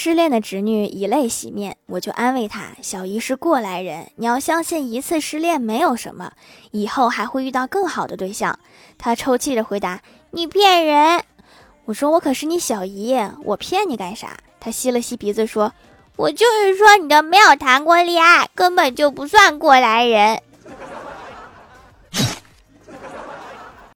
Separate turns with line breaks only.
失恋的侄女以泪洗面我就安慰她小姨是过来人你要相信一次失恋没有什么以后还会遇到更好的对象。她抽泣着回答你骗人！我说我可是你小姨我骗你干啥？她吸了吸鼻子说我就是说你都没有谈过恋爱根本就不算过来人